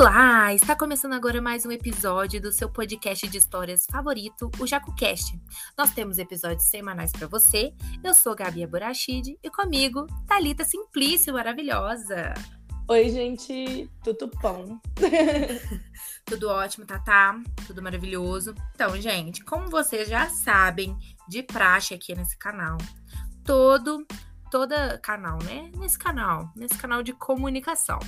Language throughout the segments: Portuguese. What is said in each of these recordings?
Olá! Está começando agora mais um episódio do seu podcast de histórias favorito, o JacoCast. Nós temos episódios semanais para você. Eu sou Gabi Aburachid e comigo, Talita Simplício, maravilhosa. Oi, gente, tudo bom? tudo ótimo, Tatá, tudo maravilhoso. Então, gente, como vocês já sabem de praxe aqui nesse canal, todo toda canal, né? Nesse canal, nesse canal de comunicação.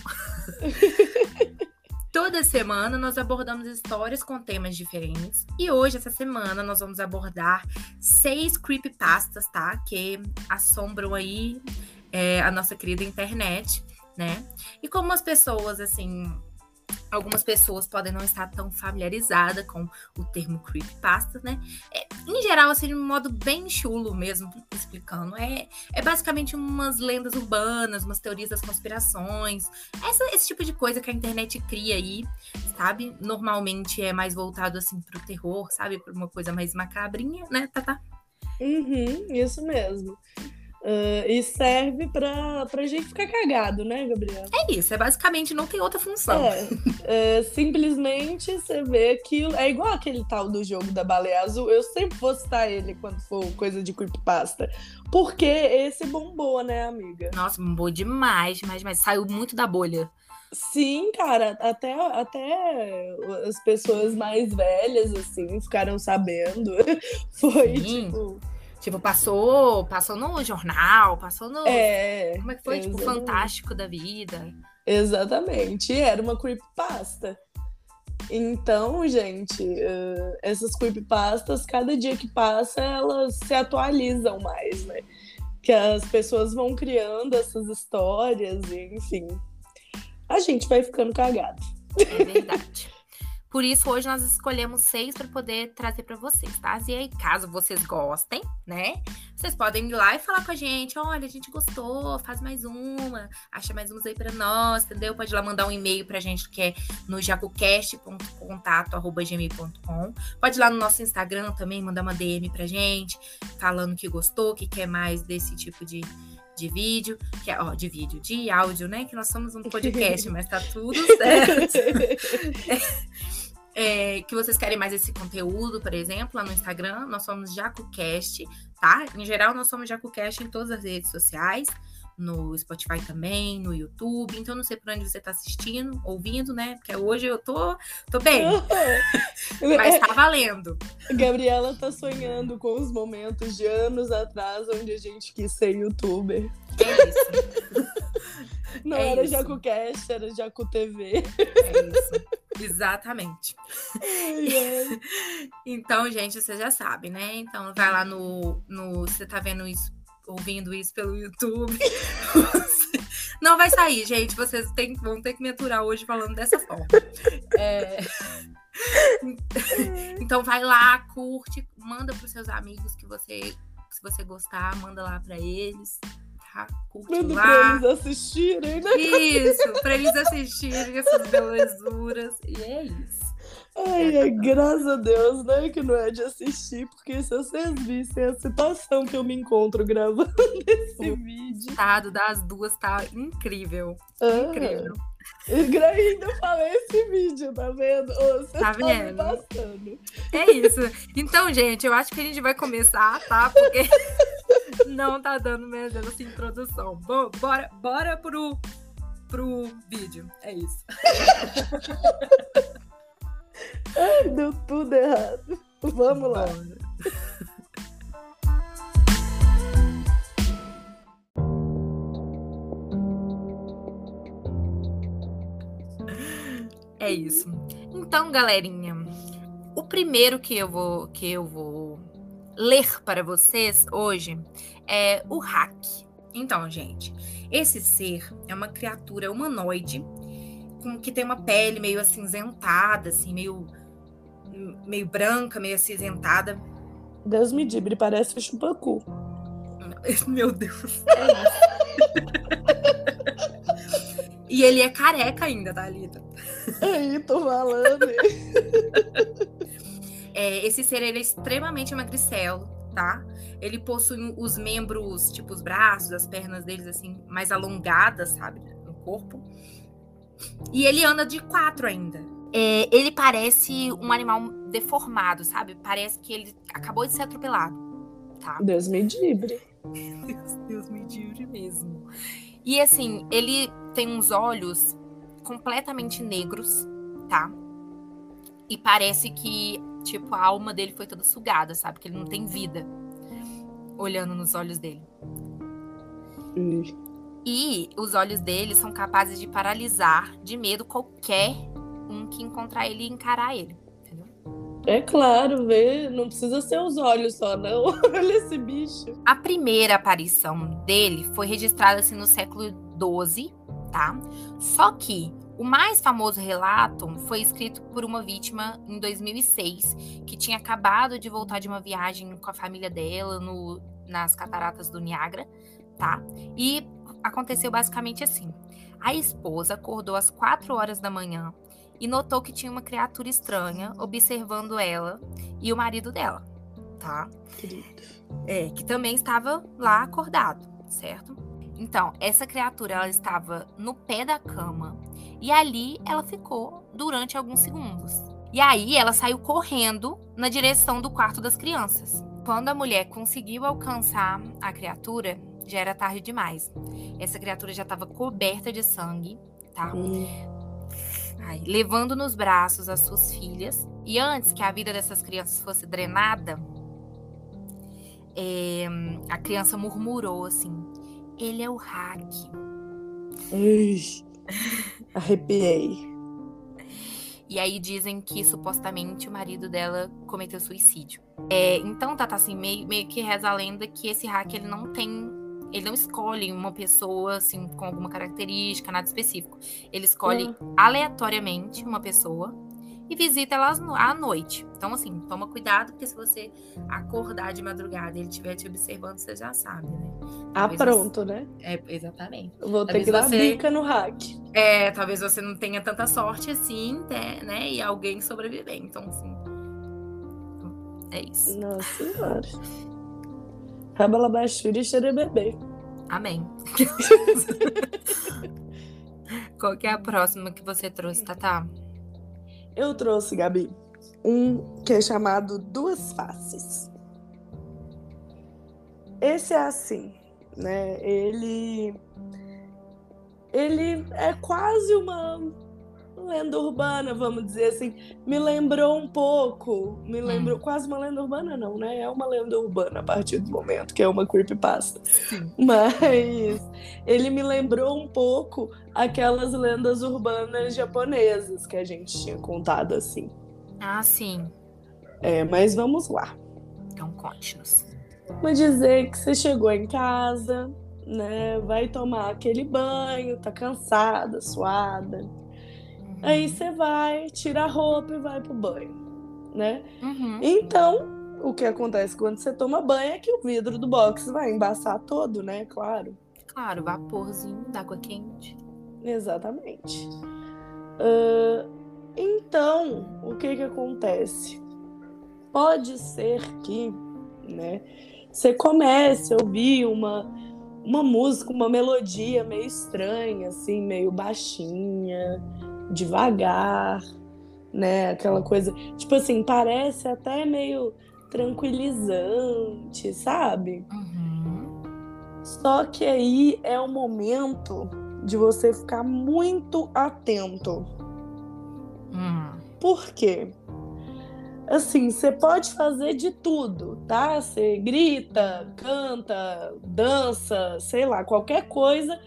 Toda semana nós abordamos histórias com temas diferentes. E hoje, essa semana, nós vamos abordar seis creepypastas, tá? Que assombram aí é, a nossa querida internet, né? E como as pessoas, assim, algumas pessoas podem não estar tão familiarizadas com o termo creepypasta, né? É, em geral, assim, de um modo bem chulo mesmo, explicando. É, é basicamente umas lendas urbanas, umas teorias das conspirações, essa, esse tipo de coisa que a internet cria aí, sabe? Normalmente é mais voltado, assim, pro terror, sabe? Pra uma coisa mais macabrinha, né, Tata? Uhum, isso mesmo. Uh, e serve pra, pra gente ficar cagado, né, Gabriel? É isso, é basicamente não tem outra função. É, é, simplesmente você vê aquilo. É igual aquele tal do jogo da baleia azul. Eu sempre vou citar ele quando for coisa de creepypasta. Porque esse bombou, né, amiga? Nossa, bombou demais, demais, demais. Saiu muito da bolha. Sim, cara, até, até as pessoas mais velhas, assim, ficaram sabendo. Foi, Sim. tipo Tipo, passou, passou no jornal, passou no. É, como é que foi? Exatamente. Tipo, fantástico da vida. Exatamente. Era uma creepypasta. Então, gente, uh, essas creepypastas, cada dia que passa, elas se atualizam mais, né? Que as pessoas vão criando essas histórias, e, enfim. A gente vai ficando cagado. É verdade. Por isso, hoje nós escolhemos seis para poder trazer para vocês, tá? E aí, caso vocês gostem, né? Vocês podem ir lá e falar com a gente: olha, a gente gostou, faz mais uma, acha mais umas aí para nós, entendeu? Pode ir lá mandar um e-mail pra gente que é no jacocast.contato.gmail.com. Pode ir lá no nosso Instagram também, mandar uma DM pra gente, falando que gostou, que quer mais desse tipo de de vídeo, que é, ó, de vídeo, de áudio, né? Que nós somos um podcast, mas tá tudo certo. é, que vocês querem mais esse conteúdo, por exemplo, lá no Instagram, nós somos JacoCast, tá? Em geral, nós somos JacoCast em todas as redes sociais, no Spotify também, no YouTube. Então, não sei por onde você tá assistindo, ouvindo, né? Porque hoje eu tô, tô bem. Mas tá valendo. Gabriela tá sonhando com os momentos de anos atrás onde a gente quis ser youtuber. É isso. Não é era JacoCast, era Jaco TV. É isso. Exatamente. então, gente, você já sabe, né? Então, vai lá no. no você tá vendo isso, ouvindo isso pelo YouTube. Não vai sair, gente. Vocês tem, vão ter que me aturar hoje falando dessa forma. É... Então vai lá, curte, manda para os seus amigos que você, se você gostar, manda lá para eles Manda lá. pra eles assistirem, né? Isso, pra eles assistirem essas belezuras. E é isso. Ai, é, graças a Deus, né? Que não é de assistir, porque se vocês vissem a situação que eu me encontro gravando esse o vídeo. O estado das duas tá incrível. Ah, incrível. Ainda falei esse vídeo, tá vendo? Tá vendo? É isso. Então, gente, eu acho que a gente vai começar, tá? Porque não tá dando mesmo essa introdução. Bom, bora, bora pro, pro vídeo. É isso. Ai, deu tudo errado. Vamos lá. É isso. Então, galerinha, o primeiro que eu vou que eu vou ler para vocês hoje é o Hack. Então, gente, esse ser é uma criatura humanoide com, que tem uma pele meio acinzentada, assim, meio, meio branca, meio acinzentada. Deus me dibre, parece chupacu. Meu Deus. e ele é careca ainda, Thalita. Aí, tô falando. é, esse ser ele é extremamente magricelo, tá? Ele possui os membros, tipo os braços, as pernas deles, assim, mais alongadas, sabe? No corpo. E ele anda de quatro ainda. É, ele parece um animal deformado, sabe? Parece que ele acabou de ser atropelado. Tá? Deus me livre. Deus, Deus me livre mesmo. E assim, ele tem uns olhos completamente negros, tá? E parece que, tipo, a alma dele foi toda sugada, sabe? Que ele não tem vida. Olhando nos olhos dele. Hum. E os olhos dele são capazes de paralisar de medo qualquer um que encontrar ele e encarar ele. Entendeu? É claro, vê, não precisa ser os olhos só, não. Olha esse bicho. A primeira aparição dele foi registrada assim no século XII, tá? Só que o mais famoso relato foi escrito por uma vítima em 2006, que tinha acabado de voltar de uma viagem com a família dela no, nas cataratas do Niágara, tá? E aconteceu basicamente assim. A esposa acordou às 4 horas da manhã e notou que tinha uma criatura estranha observando ela e o marido dela, tá? Querido. É, que também estava lá acordado, certo? Então, essa criatura ela estava no pé da cama e ali ela ficou durante alguns segundos. E aí ela saiu correndo na direção do quarto das crianças. Quando a mulher conseguiu alcançar a criatura, já era tarde demais. Essa criatura já estava coberta de sangue, tá? Hum. Ai, levando nos braços as suas filhas. E antes que a vida dessas crianças fosse drenada, é, a criança murmurou assim: Ele é o hack. Ai, arrepiei. E aí dizem que supostamente o marido dela cometeu suicídio. É, então, Tata, assim, meio, meio que reza a lenda que esse hack ele não tem. Ele não escolhe uma pessoa assim com alguma característica, nada específico. Ele escolhe aleatoriamente uma pessoa e visita elas à noite. Então, assim, toma cuidado, porque se você acordar de madrugada e ele estiver te observando, você já sabe, né? Ah, Talvez pronto, né? É, exatamente. Vou ter Talvez que dar você- bica no hack. É, talvez você não tenha tanta sorte assim, né? né? E alguém sobreviver. Então, assim. É isso. Nossa senhora. Rabalabachuri e xerebebê. Amém. Qual que é a próxima que você trouxe, Tatá? Eu trouxe, Gabi, um que é chamado Duas Faces. Esse é assim, né? Ele. Ele é quase uma lenda urbana, vamos dizer assim. Me lembrou um pouco. Me lembrou. Quase uma lenda urbana, não, né? É uma lenda urbana a partir do momento que é uma creepypasta. Sim. Mas ele me lembrou um pouco aquelas lendas urbanas japonesas que a gente tinha contado assim. Ah, sim. É, mas vamos lá. Então conte-nos. Vamos dizer que você chegou em casa, né? Vai tomar aquele banho, tá cansada, suada. Aí você vai, tira a roupa e vai pro banho, né? Uhum. Então, o que acontece quando você toma banho é que o vidro do box vai embaçar todo, né? Claro. Claro, vaporzinho d'água quente. Exatamente. Ah, então, o que que acontece? Pode ser que, né, você comece a ouvir uma, uma música, uma melodia meio estranha, assim, meio baixinha, devagar, né, aquela coisa, tipo assim, parece até meio tranquilizante, sabe? Uhum. Só que aí é o momento de você ficar muito atento. Hum. Por quê? Assim, você pode fazer de tudo, tá? Você grita, canta, dança, sei lá, qualquer coisa,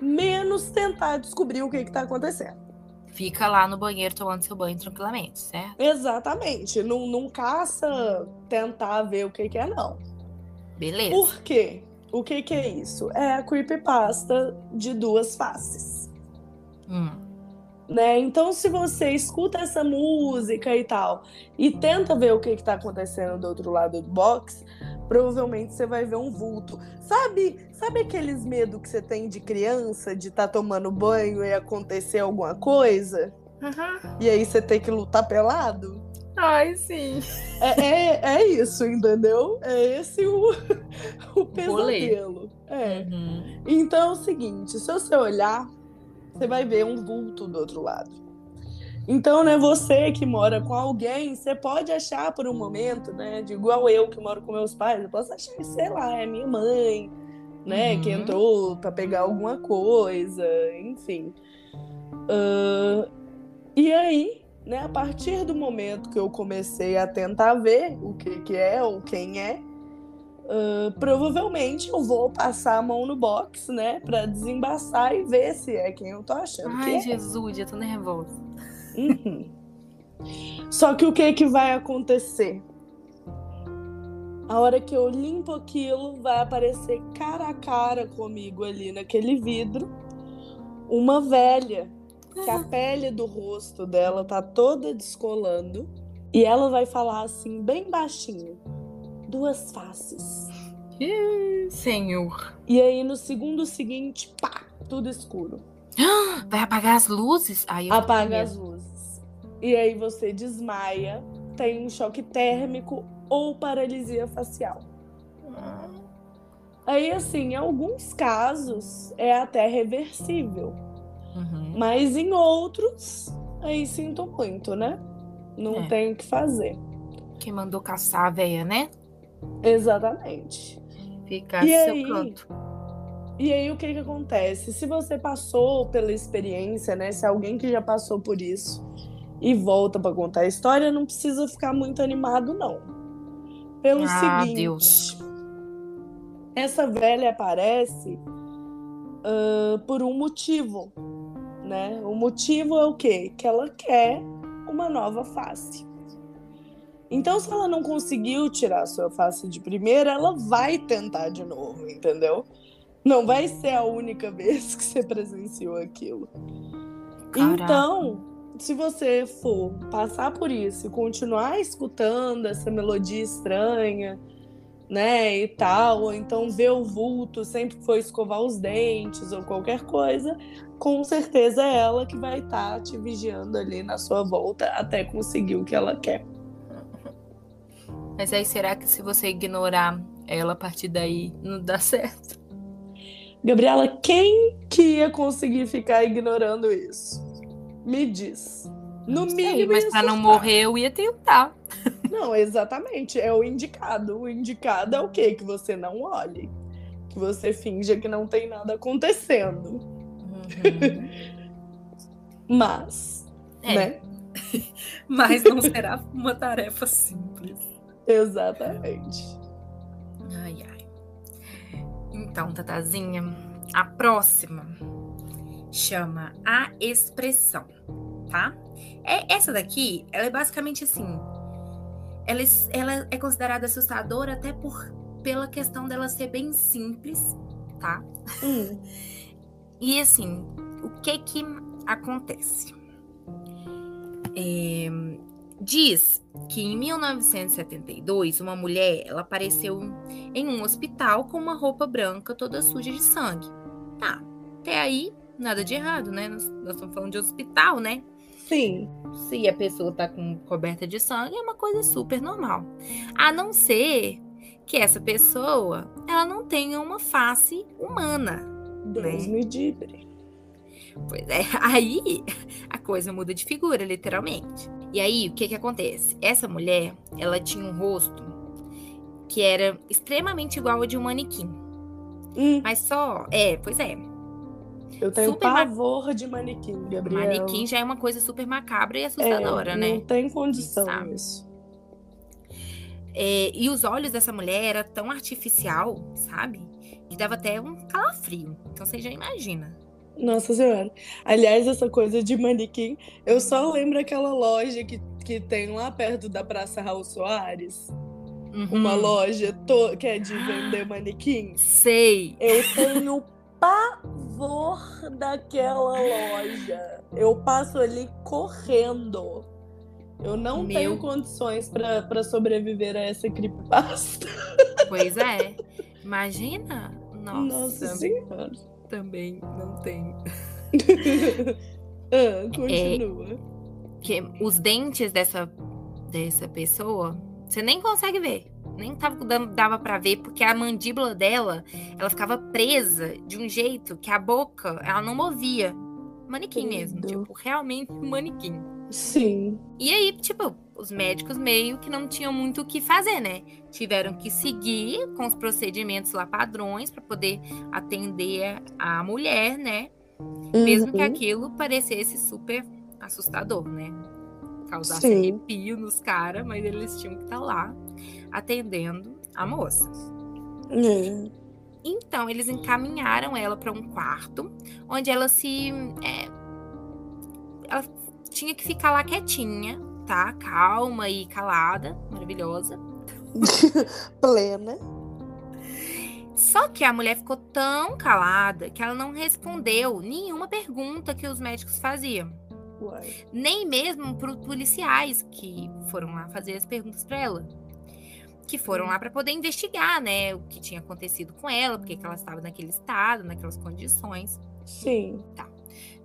menos tentar descobrir o que que tá acontecendo. Fica lá no banheiro tomando seu banho tranquilamente, certo? Exatamente. Não, não caça tentar ver o que que é, não. Beleza. Por quê? O que que é isso? É a creepypasta de duas faces. Hum. Né? Então, se você escuta essa música e tal, e tenta ver o que está acontecendo do outro lado do box, provavelmente você vai ver um vulto. Sabe, sabe aqueles medos que você tem de criança, de estar tomando banho e acontecer alguma coisa? Uhum. E aí você tem que lutar pelado? Ai, sim. É, é, é isso, entendeu? É esse o, o pesadelo. É. Uhum. Então é o seguinte, se você olhar, você vai ver um vulto do outro lado. Então, né, você que mora com alguém, você pode achar por um momento, né, de igual eu que moro com meus pais, eu posso achar sei lá, é minha mãe, né, uhum. que entrou para pegar alguma coisa, enfim. Uh, e aí, né, a partir do momento que eu comecei a tentar ver o que, que é ou quem é, uh, provavelmente eu vou passar a mão no box, né, para desembaçar e ver se é quem eu tô achando. Ai, é. Jesus, eu tô nervosa. Uhum. Só que o que que vai acontecer? A hora que eu limpo aquilo, vai aparecer cara a cara comigo ali naquele vidro uma velha que a pele do rosto dela tá toda descolando e ela vai falar assim bem baixinho, duas faces. Senhor. E aí no segundo seguinte, pá, tudo escuro. Vai apagar as luzes? Aí Apaga as luzes. E aí você desmaia, tem um choque térmico ou paralisia facial. Aí, assim, em alguns casos é até reversível. Uhum. Mas em outros, aí sinto muito, né? Não é. tem o que fazer. Quem mandou caçar a veia, né? Exatamente. Ficar e seu aí, canto. E aí, o que que acontece? Se você passou pela experiência, né? Se alguém que já passou por isso e volta para contar a história, não precisa ficar muito animado, não. Pelo ah, seguinte, Deus. essa velha aparece uh, por um motivo, né? O motivo é o quê? Que ela quer uma nova face. Então, se ela não conseguiu tirar a sua face de primeira, ela vai tentar de novo, entendeu? Não vai ser a única vez que você presenciou aquilo. Caraca. Então, se você for passar por isso e continuar escutando essa melodia estranha, né, e tal, ou então ver o vulto sempre que for escovar os dentes ou qualquer coisa, com certeza é ela que vai estar tá te vigiando ali na sua volta até conseguir o que ela quer. Mas aí será que se você ignorar ela a partir daí não dá certo? Gabriela, quem que ia conseguir ficar ignorando isso? Me diz. No Sei, mínimo. Mas pra não morrer, eu ia tentar. Não, exatamente. É o indicado. O indicado é o quê? Que você não olhe. Que você finja que não tem nada acontecendo. Uhum. Mas. É. Né? Mas não será uma tarefa simples. Exatamente. Ai, ai. Então, Tatazinha, a próxima chama a expressão, tá? É, essa daqui, ela é basicamente assim. Ela, ela é considerada assustadora até por, pela questão dela ser bem simples, tá? Hum. e assim, o que que acontece? É, diz que em 1972 uma mulher ela apareceu em um hospital com uma roupa branca toda suja de sangue. Tá, até aí nada de errado, né? Nós, nós estamos falando de hospital, né? Sim. Se a pessoa tá com coberta de sangue, é uma coisa super normal. A não ser que essa pessoa, ela não tenha uma face humana. Deus né? me. Pois é, aí a coisa muda de figura, literalmente. E aí, o que que acontece? Essa mulher, ela tinha um rosto que era extremamente igual ao de um manequim. Hum. Mas só, é, pois é, eu tenho super pavor ma... de manequim, Gabriel. Manequim já é uma coisa super macabra e assustadora, é, né? Não tem condição isso. É, e os olhos dessa mulher era tão artificial, sabe? Que dava até um calafrio. Então você já imagina. Nossa Senhora. Aliás, essa coisa de manequim, eu só lembro aquela loja que, que tem lá perto da Praça Raul Soares. Uhum. Uma loja que é de vender manequim. Sei. Eu tenho pavor daquela loja. Eu passo ali correndo. Eu não Meu... tenho condições para sobreviver a essa creepypasta. Pois é. Imagina. Nossa. Nossa senhora. Também não tenho. ah, continua. É, que os dentes dessa, dessa pessoa, você nem consegue ver nem tava dava para ver porque a mandíbula dela, ela ficava presa de um jeito que a boca, ela não movia. manequim mesmo, tipo, realmente manequim. Sim. E aí, tipo, os médicos meio que não tinham muito o que fazer, né? Tiveram que seguir com os procedimentos lá padrões para poder atender a mulher, né? Uhum. Mesmo que aquilo parecesse super assustador, né? Causasse Sim. arrepio nos caras, mas eles tinham que estar tá lá atendendo a moça. Uhum. Então, eles encaminharam ela para um quarto, onde ela se. É, ela tinha que ficar lá quietinha, tá? Calma e calada, maravilhosa. Plena. Só que a mulher ficou tão calada que ela não respondeu nenhuma pergunta que os médicos faziam. Uai. Nem mesmo para os policiais que foram lá fazer as perguntas para ela. Que foram lá para poder investigar, né, o que tinha acontecido com ela, porque que ela estava naquele estado, naquelas condições. Sim. Tá.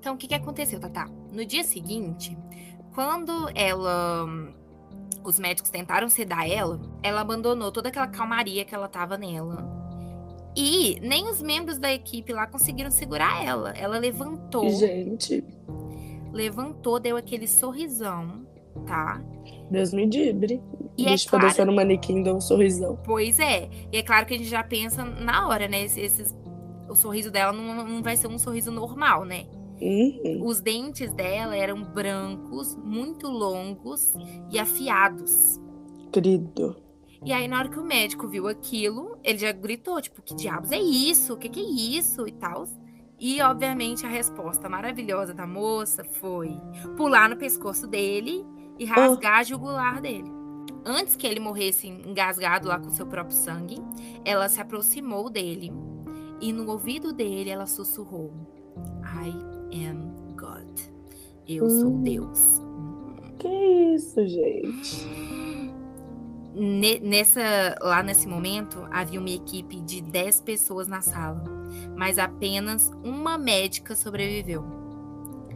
Então, o que, que aconteceu, Tata? No dia seguinte, quando ela. Os médicos tentaram sedar ela, ela abandonou toda aquela calmaria que ela tava nela. E nem os membros da equipe lá conseguiram segurar ela. Ela levantou. Gente. Levantou, deu aquele sorrisão, tá? Deus me livre. E é claro, parecer no manequim, deu um sorrisão. Pois é. E é claro que a gente já pensa na hora, né? Esses, o sorriso dela não, não vai ser um sorriso normal, né? Uhum. Os dentes dela eram brancos, muito longos e afiados. Querido. E aí, na hora que o médico viu aquilo, ele já gritou, tipo, que diabos é isso? O que, que é isso? E tal. E, obviamente, a resposta maravilhosa da moça foi pular no pescoço dele e rasgar oh. a jugular dele. Antes que ele morresse engasgado lá com seu próprio sangue, ela se aproximou dele e no ouvido dele ela sussurrou: Ai, am God. Eu hum. sou Deus. Que isso, gente? Nessa, lá nesse momento, havia uma equipe de 10 pessoas na sala, mas apenas uma médica sobreviveu.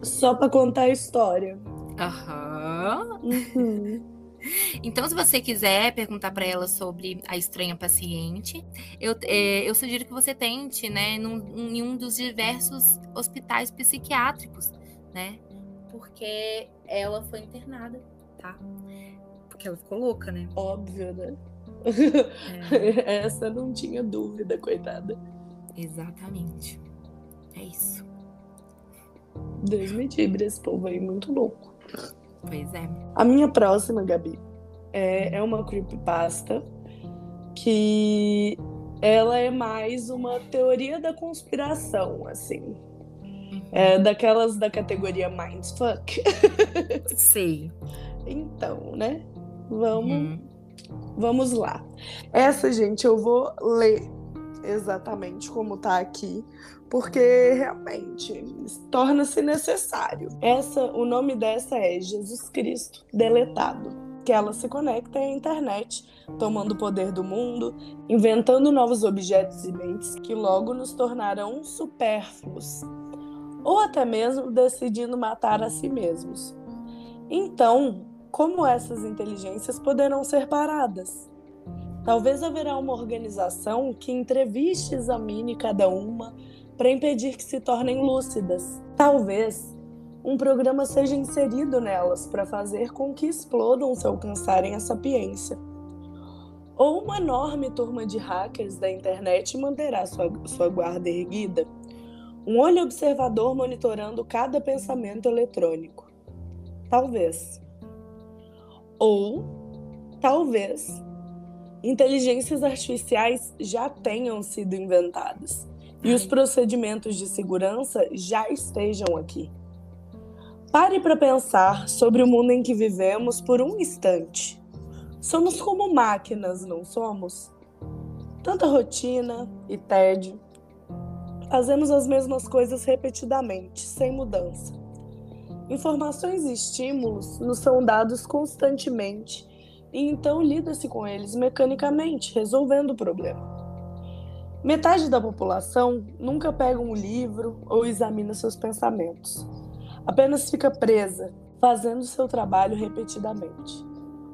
Só para contar a história. Aham. Uhum. Então, se você quiser perguntar para ela sobre a estranha paciente, eu, é, eu sugiro que você tente, né, num, em um dos diversos hospitais psiquiátricos, né? Porque ela foi internada, tá? Porque ela ficou louca, né? Óbvio, né? É. Essa não tinha dúvida, coitada. Exatamente. É isso. Deus me livre, esse povo aí muito louco. Pois é. A minha próxima, Gabi, é, é uma creepypasta que ela é mais uma teoria da conspiração, assim. Uhum. É daquelas da categoria Mindfuck. Sei. então, né? Vamos, uhum. vamos lá. Essa, gente, eu vou ler exatamente como tá aqui, porque realmente torna-se necessário. Essa, o nome dessa é Jesus Cristo deletado, que ela se conecta à internet, tomando o poder do mundo, inventando novos objetos e mentes que logo nos tornarão supérfluos, ou até mesmo decidindo matar a si mesmos. Então, como essas inteligências poderão ser paradas? Talvez haverá uma organização que entreviste e examine cada uma para impedir que se tornem lúcidas. Talvez um programa seja inserido nelas para fazer com que explodam se alcançarem a sapiência. Ou uma enorme turma de hackers da internet manterá sua, sua guarda erguida, um olho observador monitorando cada pensamento eletrônico. Talvez. Ou, talvez, inteligências artificiais já tenham sido inventadas e os procedimentos de segurança já estejam aqui. Pare para pensar sobre o mundo em que vivemos por um instante. Somos como máquinas, não somos? Tanta rotina e tédio. Fazemos as mesmas coisas repetidamente, sem mudança. Informações e estímulos nos são dados constantemente e então lida-se com eles mecanicamente, resolvendo o problema. Metade da população nunca pega um livro ou examina seus pensamentos. Apenas fica presa, fazendo seu trabalho repetidamente,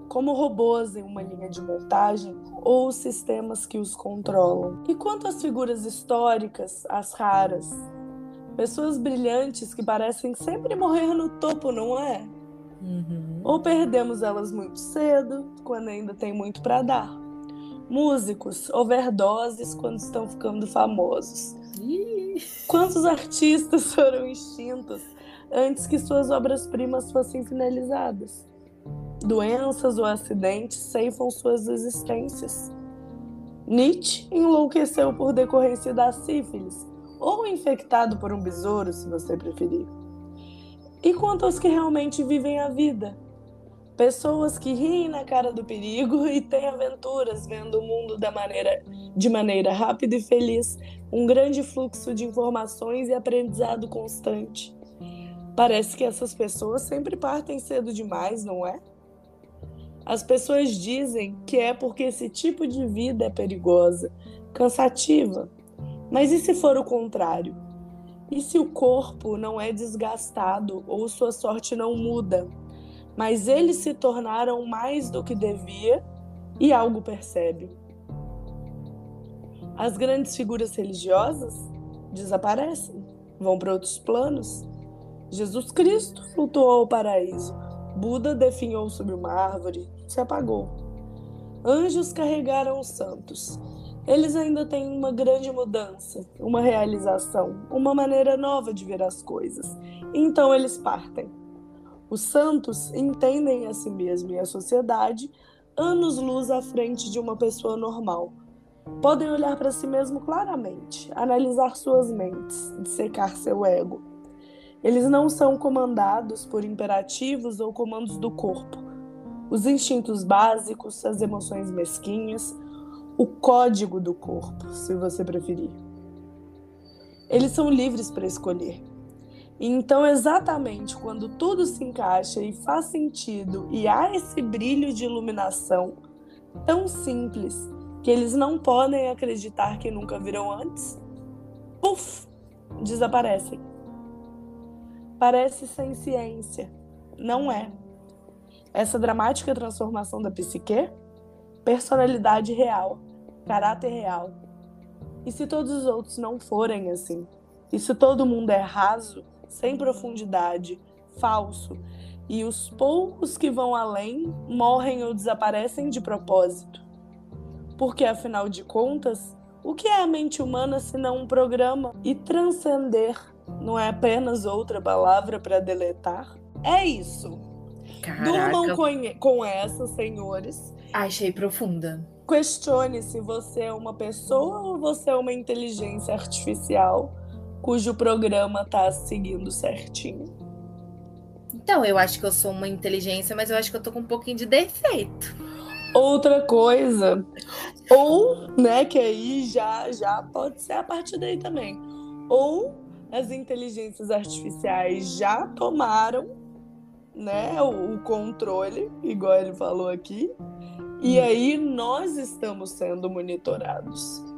como robôs em uma linha de montagem ou os sistemas que os controlam. E quanto às figuras históricas, as raras, Pessoas brilhantes que parecem sempre morrer no topo, não é? Uhum. Ou perdemos elas muito cedo, quando ainda tem muito para dar. Músicos, overdoses quando estão ficando famosos. Quantos artistas foram extintos antes que suas obras-primas fossem finalizadas? Doenças ou acidentes ceifam suas existências. Nietzsche enlouqueceu por decorrência da sífilis, ou infectado por um besouro, se você preferir. E quanto aos que realmente vivem a vida? Pessoas que riem na cara do perigo e têm aventuras vendo o mundo da maneira, de maneira rápida e feliz, um grande fluxo de informações e aprendizado constante. Parece que essas pessoas sempre partem cedo demais, não é? As pessoas dizem que é porque esse tipo de vida é perigosa, cansativa. Mas e se for o contrário? E se o corpo não é desgastado ou sua sorte não muda, mas eles se tornaram mais do que devia e algo percebe? As grandes figuras religiosas desaparecem, vão para outros planos. Jesus Cristo flutuou ao paraíso. Buda definhou sobre uma árvore, se apagou. Anjos carregaram os santos. Eles ainda têm uma grande mudança, uma realização, uma maneira nova de ver as coisas. Então eles partem. Os santos entendem a si mesmo e a sociedade anos-luz à frente de uma pessoa normal. Podem olhar para si mesmo claramente, analisar suas mentes, dissecar seu ego. Eles não são comandados por imperativos ou comandos do corpo. Os instintos básicos, as emoções mesquinhas, o código do corpo, se você preferir. Eles são livres para escolher. Então, exatamente quando tudo se encaixa e faz sentido e há esse brilho de iluminação tão simples que eles não podem acreditar que nunca viram antes, puf, desaparecem. Parece sem ciência. Não é. Essa dramática transformação da psique personalidade real, caráter real. E se todos os outros não forem assim? E se todo mundo é raso, sem profundidade, falso, e os poucos que vão além morrem ou desaparecem de propósito? Porque, afinal de contas, o que é a mente humana se não um programa? E transcender não é apenas outra palavra para deletar? É isso. Caraca. Durmam com, com essa, senhores. Achei profunda. Questione se você é uma pessoa ou você é uma inteligência artificial cujo programa tá seguindo certinho. Então, eu acho que eu sou uma inteligência, mas eu acho que eu tô com um pouquinho de defeito. Outra coisa, ou, né, que aí já já pode ser a partir daí também. Ou as inteligências artificiais já tomaram né, o, o controle, igual ele falou aqui, e hum. aí nós estamos sendo monitorados.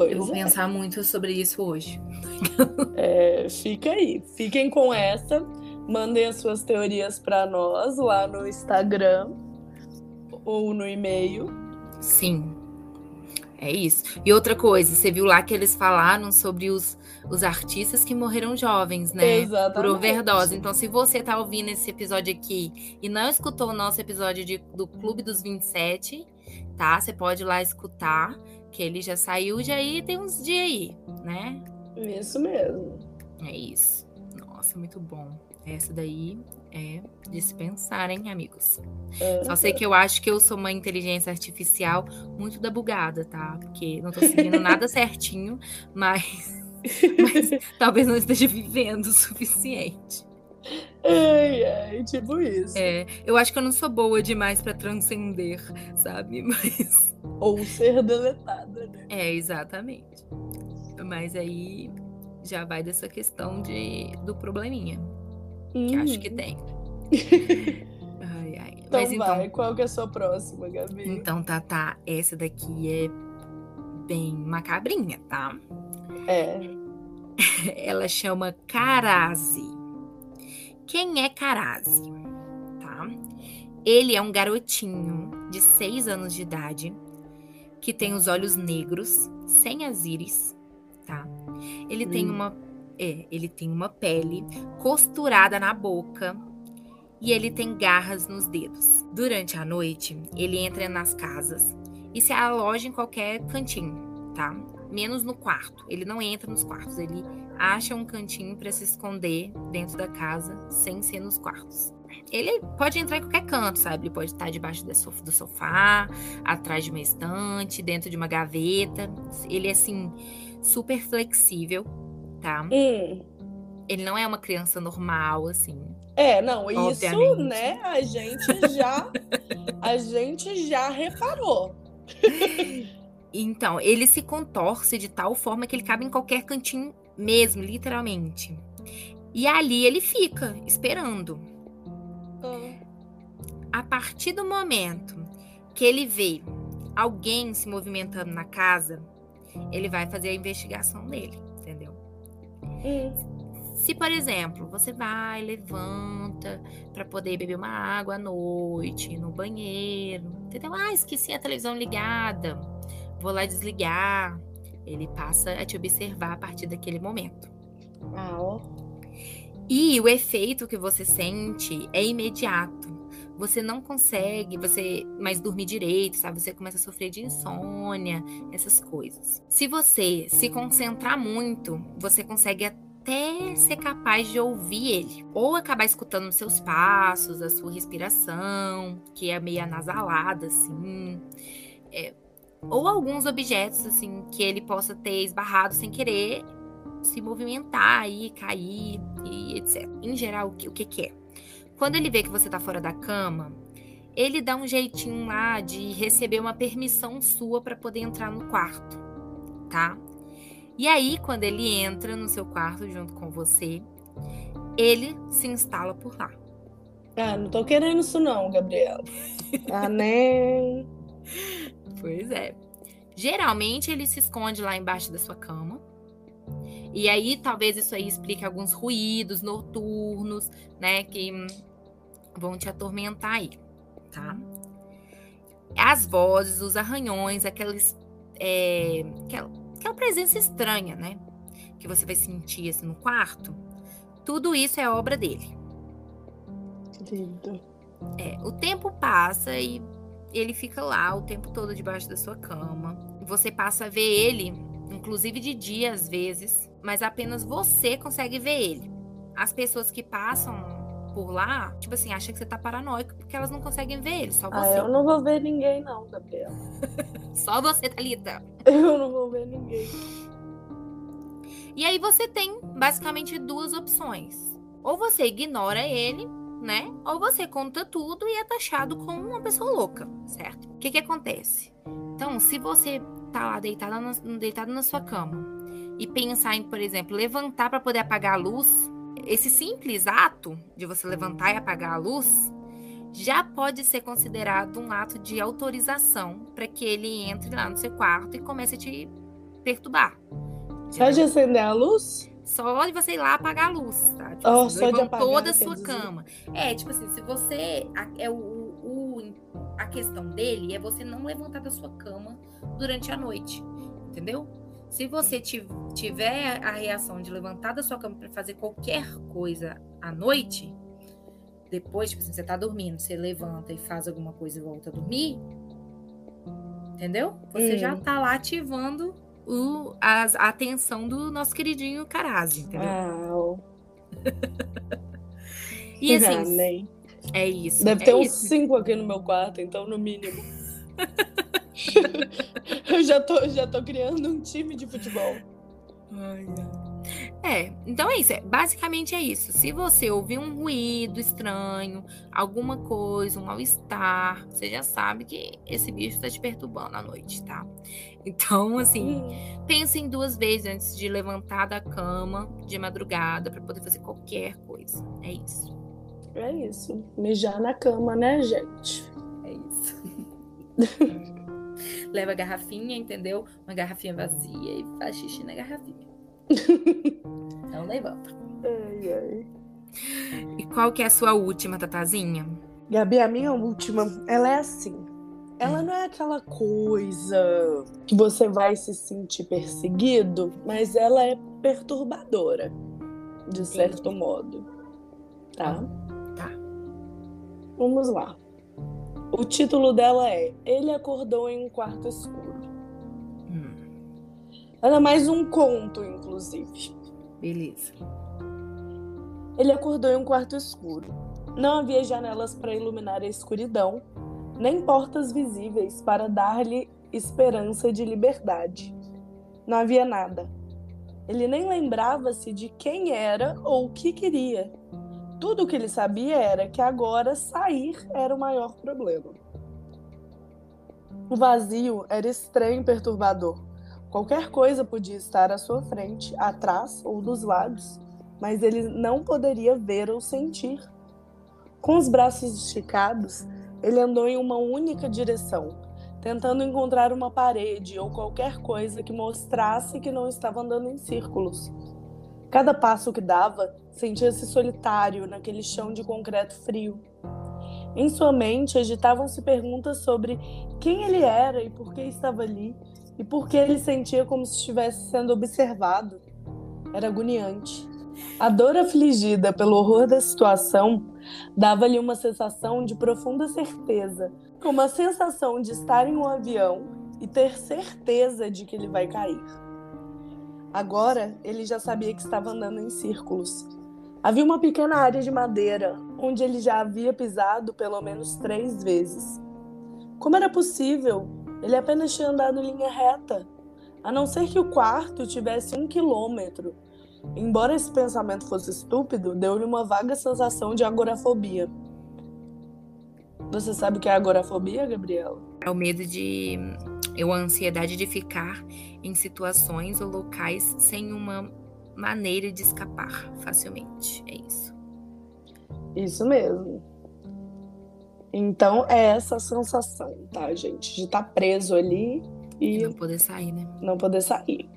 Pois Eu vou é. pensar muito sobre isso hoje. É, fica aí, fiquem com essa. Mandem as suas teorias para nós lá no Instagram ou no e-mail. Sim. É isso. E outra coisa, você viu lá que eles falaram sobre os, os artistas que morreram jovens, né? Exatamente. Por overdose. Então, se você tá ouvindo esse episódio aqui e não escutou o nosso episódio de, do Clube dos 27, tá? Você pode ir lá escutar, que ele já saiu já aí tem uns dias aí, né? Isso mesmo. É isso. Nossa, muito bom. Essa daí é dispensar, hein, amigos? Só sei que eu acho que eu sou uma inteligência artificial muito da bugada, tá? Porque não tô seguindo nada certinho, mas, mas talvez não esteja vivendo o suficiente. Ai, ai, tipo isso. É, eu acho que eu não sou boa demais para transcender, sabe? Mas. Ou ser deletada, né? É, exatamente. Mas aí já vai dessa questão de, do probleminha. Hum. Que acho que uhum. tem. ai, ai. Então Mas, então vai, então, qual que é a sua próxima, Gabi? Então, tá, tá. Essa daqui é bem macabrinha, tá? É. Ela chama Karazi. Quem é Karazi? Tá? Ele é um garotinho de 6 anos de idade, que tem os olhos negros, sem as íris, tá? Ele hum. tem uma é, ele tem uma pele costurada na boca e ele tem garras nos dedos. Durante a noite, ele entra nas casas e se aloja em qualquer cantinho, tá? Menos no quarto. Ele não entra nos quartos, ele acha um cantinho para se esconder dentro da casa, sem ser nos quartos. Ele pode entrar em qualquer canto, sabe? Ele pode estar debaixo do sofá, atrás de uma estante, dentro de uma gaveta. Ele é assim super flexível, tá? Hum. Ele não é uma criança normal, assim. É, não, obviamente. isso, né, a gente já a gente já reparou. Então, ele se contorce de tal forma que ele cabe em qualquer cantinho mesmo, literalmente. E ali ele fica esperando. Hum. A partir do momento que ele vê alguém se movimentando na casa, ele vai fazer a investigação dele, entendeu? Hum. Se, por exemplo, você vai, levanta para poder beber uma água à noite, no banheiro, entendeu? Ah, esqueci a televisão ligada, vou lá desligar. Ele passa a te observar a partir daquele momento. Ah, ó. E o efeito que você sente é imediato. Você não consegue, você mais dormir direito, sabe? Você começa a sofrer de insônia, essas coisas. Se você se concentrar muito, você consegue até ser capaz de ouvir ele, ou acabar escutando os seus passos, a sua respiração, que é meio anasalada, assim, é, ou alguns objetos, assim, que ele possa ter esbarrado sem querer se movimentar e cair e etc. Em geral, o que, o que, que é? Quando ele vê que você tá fora da cama, ele dá um jeitinho lá de receber uma permissão sua para poder entrar no quarto, tá? E aí, quando ele entra no seu quarto junto com você, ele se instala por lá. Ah, não tô querendo isso não, Gabriela. Ah, nem. Pois é. Geralmente ele se esconde lá embaixo da sua cama. E aí, talvez isso aí explique alguns ruídos noturnos, né, que vão te atormentar aí, tá? As vozes, os arranhões, aqueles. É, aquela, que é uma presença estranha, né? Que você vai sentir assim no quarto. Tudo isso é obra dele. Lindo. É, o tempo passa e ele fica lá o tempo todo debaixo da sua cama. Você passa a ver ele, inclusive de dia às vezes, mas apenas você consegue ver ele. As pessoas que passam por lá, tipo assim, acham que você tá paranoico porque elas não conseguem ver ele, só ah, você. Ah, eu não vou ver ninguém, não, Gabriela. só você, Thalita. Eu não vou ver ninguém. E aí você tem basicamente duas opções. Ou você ignora ele, né? Ou você conta tudo e é taxado como uma pessoa louca, certo? O que que acontece? Então, se você tá lá deitado na, deitado na sua cama e pensar em, por exemplo, levantar para poder apagar a luz, esse simples ato de você levantar e apagar a luz já pode ser considerado um ato de autorização para que ele entre lá no seu quarto e comece a te perturbar. Só de acender a luz? Só de você ir lá apagar a luz, tá? Tipo, oh, só de apagar, toda a sua dizer. cama. É, tipo assim, se você. É o, o, a questão dele é você não levantar da sua cama durante a noite. Entendeu? Se você tiver a reação de levantar da sua cama para fazer qualquer coisa à noite, depois, tipo assim, você tá dormindo, você levanta e faz alguma coisa e volta a dormir, entendeu? Você hum. já tá lá ativando o, a, a atenção do nosso queridinho Carazi, entendeu? Uau. e assim, é isso. Deve é ter uns cinco aqui no meu quarto, então, no mínimo. eu já tô, já tô criando um time de futebol. Ai, É, então é isso. É, basicamente é isso. Se você ouvir um ruído estranho, alguma coisa, um mal-estar, você já sabe que esse bicho está te perturbando à noite, tá? Então, assim, pensem duas vezes antes de levantar da cama de madrugada para poder fazer qualquer coisa. É isso. É isso. Mijar na cama, né, gente? É isso. leva a garrafinha, entendeu? Uma garrafinha vazia e faz xixi na garrafinha. Não levanta. Ai, ai. E qual que é a sua última, Tatazinha? Gabi, a minha última, ela é assim. ela não é aquela coisa que você vai se sentir perseguido, mas ela é perturbadora, de certo Entendi. modo. Tá? Tá. Vamos lá. O título dela é Ele Acordou em um Quarto Escuro. Ela é mais um conto, inclusive. Beleza. Ele acordou em um quarto escuro. Não havia janelas para iluminar a escuridão, nem portas visíveis para dar-lhe esperança de liberdade. Não havia nada. Ele nem lembrava-se de quem era ou o que queria. Tudo o que ele sabia era que agora sair era o maior problema. O vazio era estranho e perturbador. Qualquer coisa podia estar à sua frente, atrás ou dos lados, mas ele não poderia ver ou sentir. Com os braços esticados, ele andou em uma única direção, tentando encontrar uma parede ou qualquer coisa que mostrasse que não estava andando em círculos. Cada passo que dava, sentia-se solitário naquele chão de concreto frio. Em sua mente agitavam-se perguntas sobre quem ele era e por que estava ali, e por que ele sentia como se estivesse sendo observado. Era agoniante. A dor afligida pelo horror da situação dava-lhe uma sensação de profunda certeza, como a sensação de estar em um avião e ter certeza de que ele vai cair. Agora ele já sabia que estava andando em círculos. Havia uma pequena área de madeira onde ele já havia pisado pelo menos três vezes. Como era possível? Ele apenas tinha andado em linha reta, a não ser que o quarto tivesse um quilômetro Embora esse pensamento fosse estúpido, deu-lhe uma vaga sensação de agorafobia. Você sabe o que é agorafobia, Gabriela? É o medo de. É a ansiedade de ficar em situações ou locais sem uma maneira de escapar facilmente. É isso. Isso mesmo. Então é essa sensação, tá, gente? De estar tá preso ali e. não poder sair, né? Não poder sair.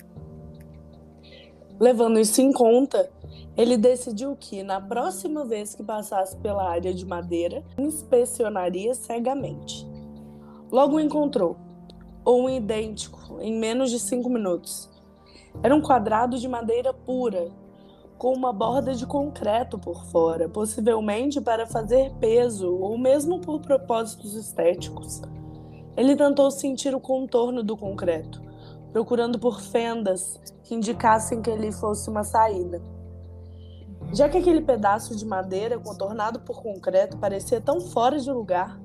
Levando isso em conta, ele decidiu que, na próxima vez que passasse pela área de madeira, inspecionaria cegamente. Logo encontrou, ou um idêntico, em menos de cinco minutos. Era um quadrado de madeira pura, com uma borda de concreto por fora, possivelmente para fazer peso ou mesmo por propósitos estéticos. Ele tentou sentir o contorno do concreto, procurando por fendas que indicassem que ele fosse uma saída. Já que aquele pedaço de madeira contornado por concreto parecia tão fora de lugar,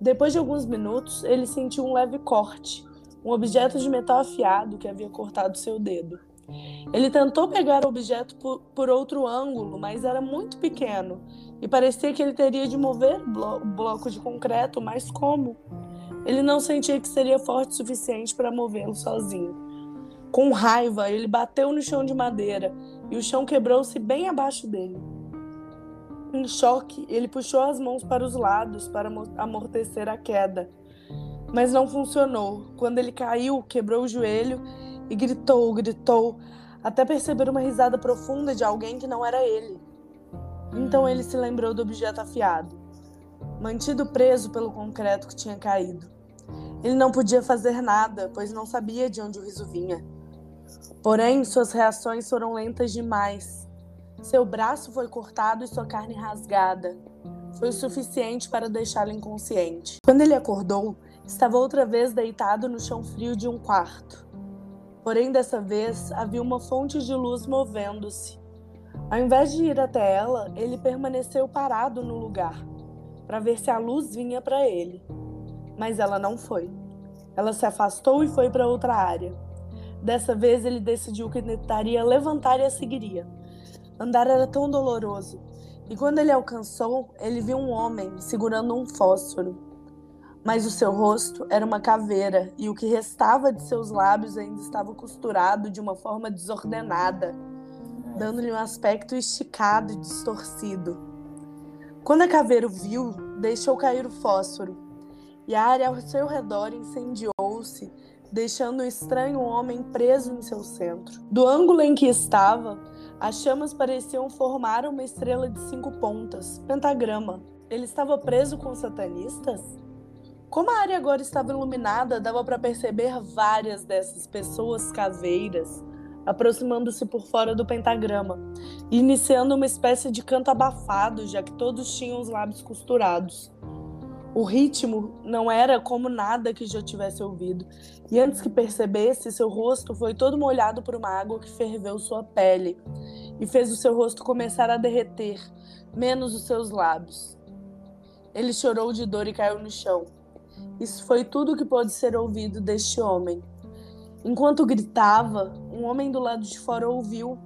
depois de alguns minutos ele sentiu um leve corte, um objeto de metal afiado que havia cortado seu dedo. Ele tentou pegar o objeto por, por outro ângulo, mas era muito pequeno e parecia que ele teria de mover blo bloco de concreto, mas como? Ele não sentia que seria forte o suficiente para movê-lo sozinho. Com raiva, ele bateu no chão de madeira e o chão quebrou-se bem abaixo dele. Em choque, ele puxou as mãos para os lados para amortecer a queda. Mas não funcionou. Quando ele caiu, quebrou o joelho e gritou, gritou, até perceber uma risada profunda de alguém que não era ele. Então ele se lembrou do objeto afiado, mantido preso pelo concreto que tinha caído. Ele não podia fazer nada, pois não sabia de onde o riso vinha. Porém, suas reações foram lentas demais. Seu braço foi cortado e sua carne rasgada. Foi o suficiente para deixá-lo inconsciente. Quando ele acordou, estava outra vez deitado no chão frio de um quarto. Porém, dessa vez havia uma fonte de luz movendo-se. Ao invés de ir até ela, ele permaneceu parado no lugar, para ver se a luz vinha para ele. Mas ela não foi. Ela se afastou e foi para outra área. Dessa vez ele decidiu que tentaria levantar e a seguiria. Andar era tão doloroso, e quando ele alcançou, ele viu um homem segurando um fósforo. Mas o seu rosto era uma caveira, e o que restava de seus lábios ainda estava costurado de uma forma desordenada, dando-lhe um aspecto esticado e distorcido. Quando a caveira o viu, deixou cair o fósforo, e a área ao seu redor incendiou-se deixando o estranho homem preso em seu centro. Do ângulo em que estava, as chamas pareciam formar uma estrela de cinco pontas, pentagrama. Ele estava preso com satanistas? Como a área agora estava iluminada, dava para perceber várias dessas pessoas caveiras aproximando-se por fora do pentagrama, iniciando uma espécie de canto abafado, já que todos tinham os lábios costurados. O ritmo não era como nada que já tivesse ouvido, e antes que percebesse, seu rosto foi todo molhado por uma água que ferveu sua pele e fez o seu rosto começar a derreter, menos os seus lábios. Ele chorou de dor e caiu no chão. Isso foi tudo que pôde ser ouvido deste homem. Enquanto gritava, um homem do lado de fora ouviu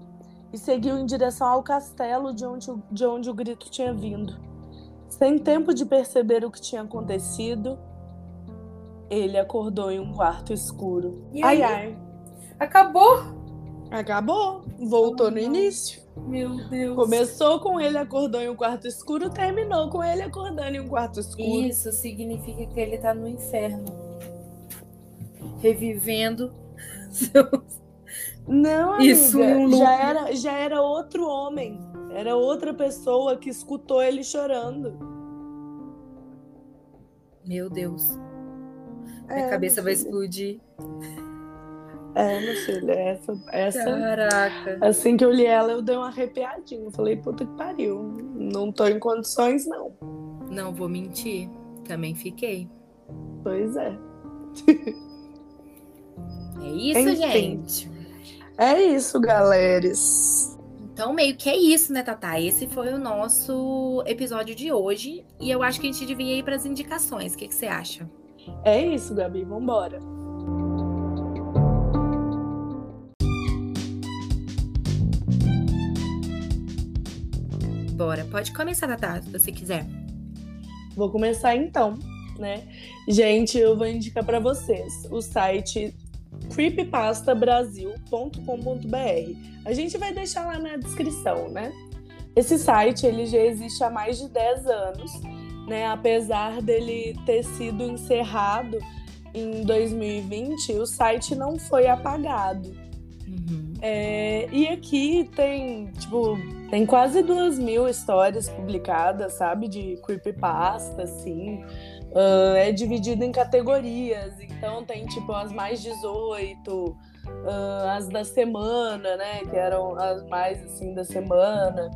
e seguiu em direção ao castelo de onde, de onde o grito tinha vindo. Sem tempo de perceber o que tinha acontecido, ele acordou em um quarto escuro. E ai, ai. Acabou? Acabou. Voltou no início. Meu Deus. Começou com ele acordou em um quarto escuro, terminou com ele acordando em um quarto escuro. Isso significa que ele tá no inferno. Revivendo seus. Não, amiga, Isso já era, já era outro homem. Era outra pessoa que escutou ele chorando. Meu Deus. Minha é, cabeça vai explodir. É, meu filho, essa, essa. Caraca. Assim que eu li ela, eu dei uma arrepiadinha. falei, puta que pariu. Não tô em condições, não. Não vou mentir. Também fiquei. Pois é. É isso, Enfim, gente. É isso, galeres. Então, meio que é isso, né, Tata? Esse foi o nosso episódio de hoje. E eu acho que a gente devia ir para as indicações. O que, que você acha? É isso, Gabi. Vambora. Bora. Pode começar, Tata, se você quiser. Vou começar então, né? Gente, eu vou indicar para vocês o site creepypastabrasil.com.br. A gente vai deixar lá na descrição, né? Esse site ele já existe há mais de 10 anos, né? Apesar dele ter sido encerrado em 2020, o site não foi apagado. Uhum. É, e aqui tem, tipo, tem quase duas mil histórias publicadas, sabe? De creepypasta, assim. Uh, é dividido em categorias, então tem tipo as mais 18, uh, as da semana, né? Que eram as mais assim da semana,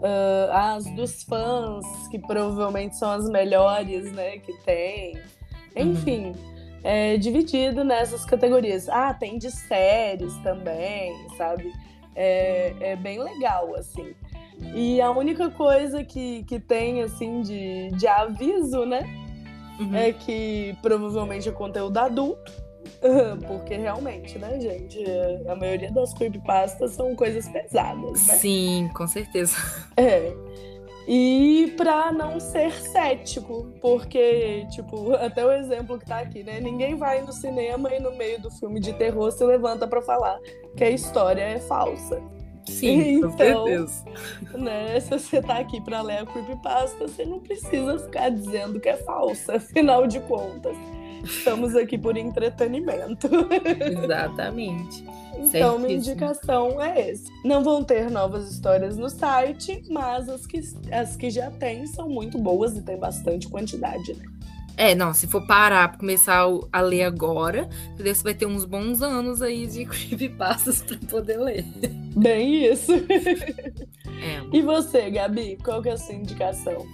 uh, as dos fãs, que provavelmente são as melhores, né? Que tem. Uhum. Enfim, uhum. É dividido nessas categorias. Ah, tem de séries também, sabe? É, é bem legal, assim. E a única coisa que, que tem, assim, de, de aviso, né? uhum. é que provavelmente é conteúdo adulto. Porque realmente, né, gente? A maioria das creepypastas são coisas pesadas, né? Sim, com certeza. É. E pra não ser cético, porque, tipo, até o exemplo que tá aqui, né? Ninguém vai no cinema e no meio do filme de terror se levanta para falar que a história é falsa. Sim, então, com certeza. Né, se você tá aqui para ler a creepypasta, você não precisa ficar dizendo que é falsa, afinal de contas. Estamos aqui por entretenimento. Exatamente. Então, minha indicação é esse. Não vão ter novas histórias no site, mas as que, as que já tem são muito boas e tem bastante quantidade, né? É, não, se for parar pra começar a ler agora, você vai ter uns bons anos aí de creepypastas pra poder ler. Bem isso. É. E você, Gabi, qual que é a sua indicação?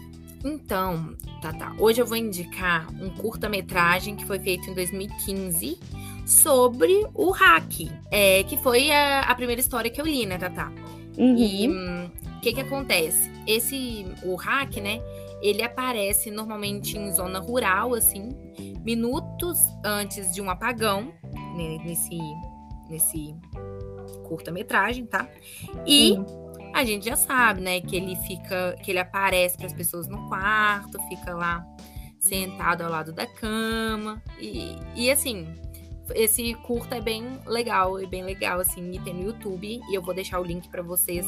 Então, tá, tá. Hoje eu vou indicar um curta-metragem que foi feito em 2015 sobre o hack, é, que foi a, a primeira história que eu li, né, Tatá? Uhum. E o hum, que que acontece? Esse, o hack, né, ele aparece normalmente em zona rural, assim, minutos antes de um apagão, né, nesse, nesse curta-metragem, tá? E uhum. A gente já sabe, né, que ele fica, que ele aparece para as pessoas no quarto, fica lá sentado ao lado da cama e, e assim, esse curta é bem legal, é bem legal assim, e tem no YouTube e eu vou deixar o link para vocês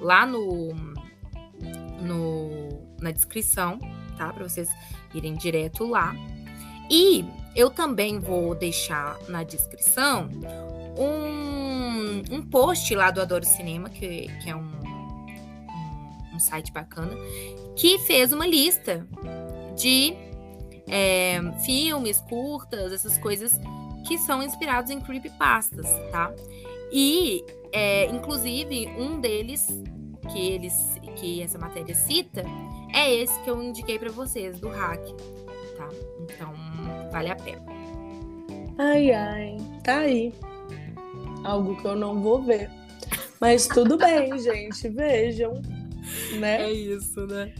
lá no no na descrição, tá? Para vocês irem direto lá. E eu também vou deixar na descrição um, um post lá do Adoro Cinema, que, que é um, site bacana, que fez uma lista de é, filmes, curtas, essas coisas que são inspirados em creepypastas, tá? E, é, inclusive, um deles que eles que essa matéria cita é esse que eu indiquei para vocês do hack, tá? Então, vale a pena. Ai, ai, tá aí. Algo que eu não vou ver. Mas tudo bem, gente, vejam, né? É isso, né?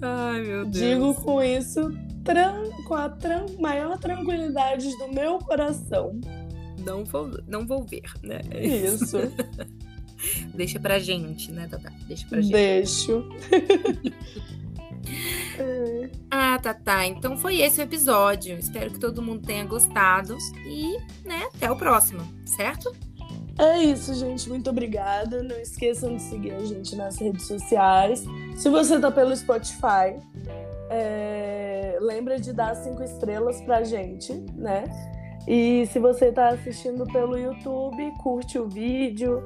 Ai, meu Deus. Digo com isso tran com a tran maior tranquilidade do meu coração. Não vou, não vou ver, né? É isso. Deixa pra gente, né, Tata? Deixa pra gente. Deixo. Ah, tá, tá. Então foi esse o episódio. Espero que todo mundo tenha gostado. E, né, até o próximo, certo? É isso, gente. Muito obrigada. Não esqueçam de seguir a gente nas redes sociais. Se você tá pelo Spotify, é... lembra de dar cinco estrelas pra gente, né? E se você tá assistindo pelo YouTube, curte o vídeo,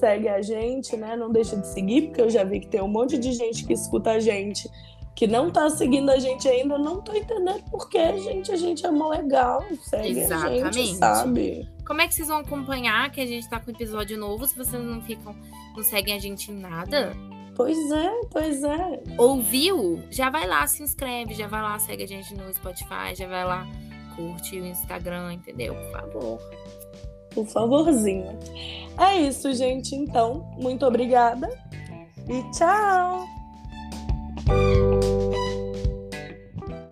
segue a gente, né? Não deixa de seguir, porque eu já vi que tem um monte de gente que escuta a gente que não tá seguindo a gente ainda, não tô entendendo por que, gente. A gente é mó legal, segue Exatamente. a gente, sabe? Como é que vocês vão acompanhar que a gente tá com episódio novo se vocês não ficam, não seguem a gente em nada? Pois é, pois é. Ouviu? Já vai lá, se inscreve, já vai lá, segue a gente no Spotify, já vai lá, curte o Instagram, entendeu? Por favor. Por favorzinho. É isso, gente. Então, muito obrigada e tchau!